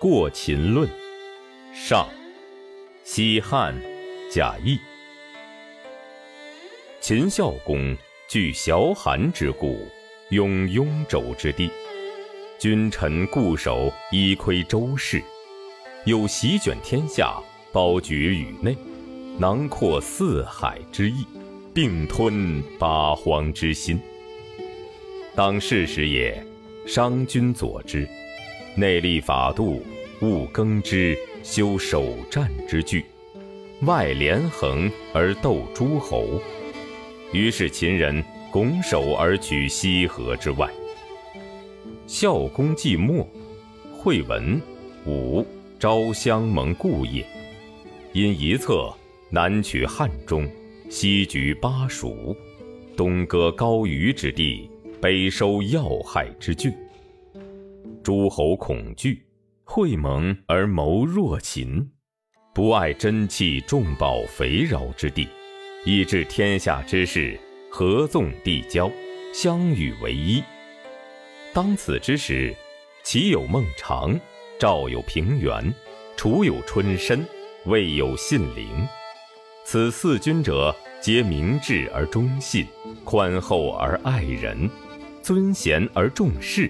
过秦论》上，西汉，贾谊。秦孝公据崤函之固，拥雍州之地，君臣固守，以窥周室，有席卷天下，包举宇内，囊括四海之意，并吞八荒之心。当世时也，商君佐之，内立法度，务耕之，修守战之具，外连横而斗诸侯。于是秦人拱手而取西河之外。孝公既没，惠文、武、昭襄盟故业，因一策，南取汉中，西举巴蜀，东割高虞之地。北收要害之郡，诸侯恐惧，会盟而谋弱秦，不爱珍器重宝肥饶之地，以致天下之士合纵递交，相与为一。当此之时，齐有孟尝，赵有平原，楚有春申，魏有信陵。此四君者，皆明智而忠信，宽厚而爱人。尊贤而重士，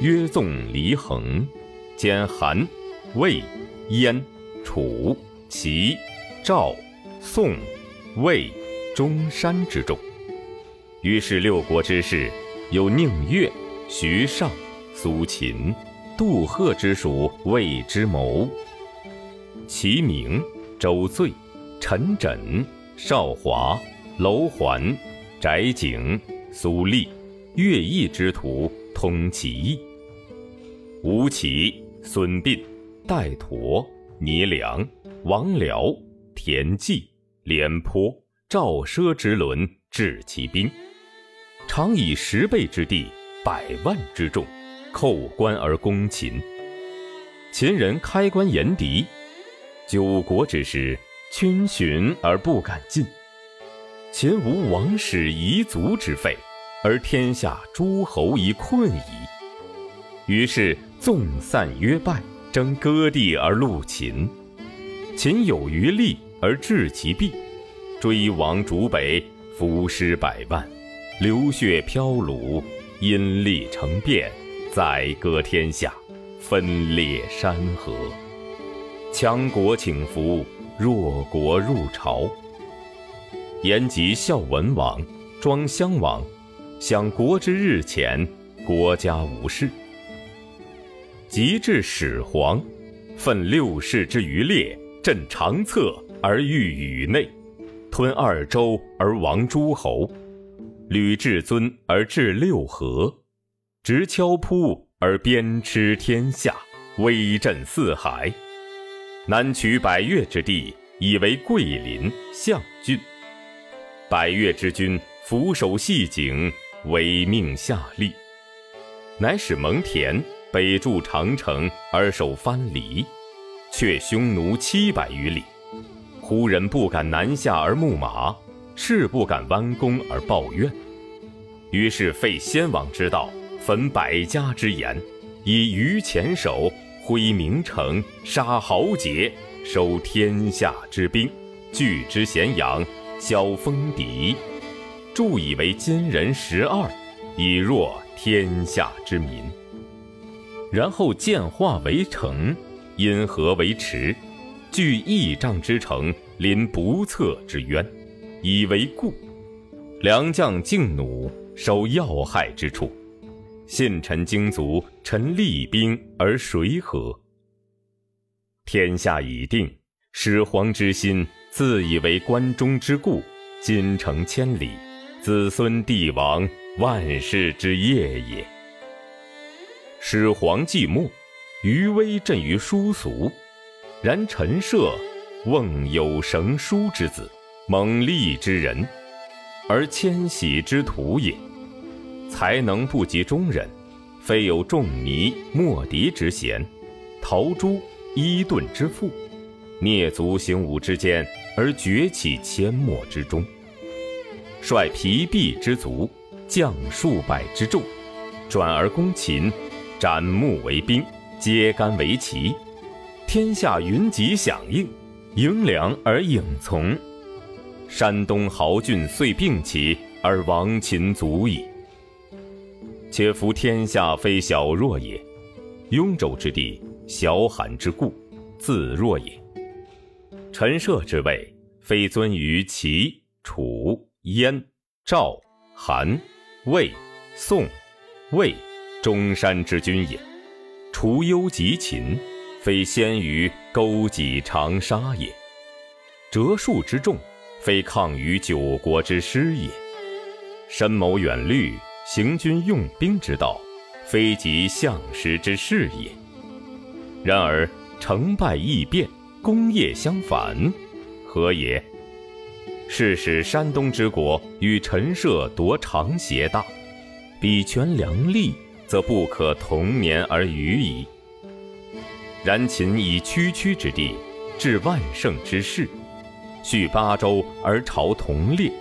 约纵离衡，兼韩、魏、燕、楚、齐、赵、宋、魏、中山之众。于是六国之士，有宁越、徐尚、苏秦、杜赫之属魏之谋。齐明、周醉、陈轸、邵华、楼桓、翟景、苏厉。乐毅之徒通其意。吴起、孙膑、戴佗、倪良、王僚、田忌、廉颇、赵奢之轮治其兵，常以十倍之地、百万之众，叩关而攻秦。秦人开关严敌，九国之师，逡巡而不敢进。秦无王室遗族之废。而天下诸侯已困矣，于是纵散约败，争割地而戮秦。秦有余力而制其弊，追亡逐北，伏尸百万，流血飘橹，因利成变，宰割天下，分裂山河。强国请服，弱国入朝。延吉孝文王，庄襄王。享国之日前，国家无事。及至始皇，奋六世之余烈，镇长策而御宇内，吞二周而亡诸侯，履至尊而治六合，执敲扑而鞭笞天下，威震四海。南取百越之地，以为桂林、象郡。百越之君俯首系颈。委命下吏，乃使蒙恬北筑长城而守藩篱，却匈奴七百余里。胡人不敢南下而牧马，士不敢弯弓而抱怨。于是废先王之道，焚百家之言，以余前首，挥名城，杀豪杰，收天下之兵，聚之咸阳，消锋敌。铸以为今人十二，以弱天下之民。然后建化为城，因河为池，据益丈之城，临不测之渊，以为固。良将劲弩，守要害之处。信臣精卒，陈厉兵而谁何？天下已定，始皇之心，自以为关中之固，金城千里。子孙帝王，万世之业也。始皇既没，余威震于殊俗。然陈涉，瓮有绳书之子，猛力之人，而迁徙之徒也。才能不及中人，非有仲尼、莫迪之贤，陶朱、伊顿之富，蹑足行伍之间，而崛起阡陌之中。率疲弊之卒，将数百之众，转而攻秦，斩木为兵，揭竿为旗，天下云集响应，迎粮而应从。山东豪俊遂并起，而亡秦足矣。且夫天下非小弱也，雍州之地，小罕之故，自弱也。陈涉之位，非尊于齐、楚、燕、赵、韩、魏、宋、魏、中山之君也；除忧及秦，非先于勾稽长沙也；折数之众。非抗于九国之师也，深谋远虑，行军用兵之道，非及相师之事也。然而成败易变，功业相反，何也？是使山东之国与陈涉夺长协大，比权量力，则不可同年而语矣。然秦以区区之地，治万乘之势。续八州而朝同列，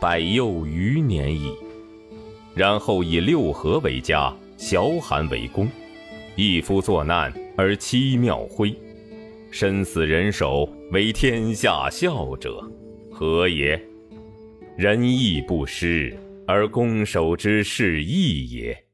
百又余年矣。然后以六合为家，小罕为公，一夫作难而妻庙徽，身死人手，为天下笑者，何也？仁义不施而攻守之势异也。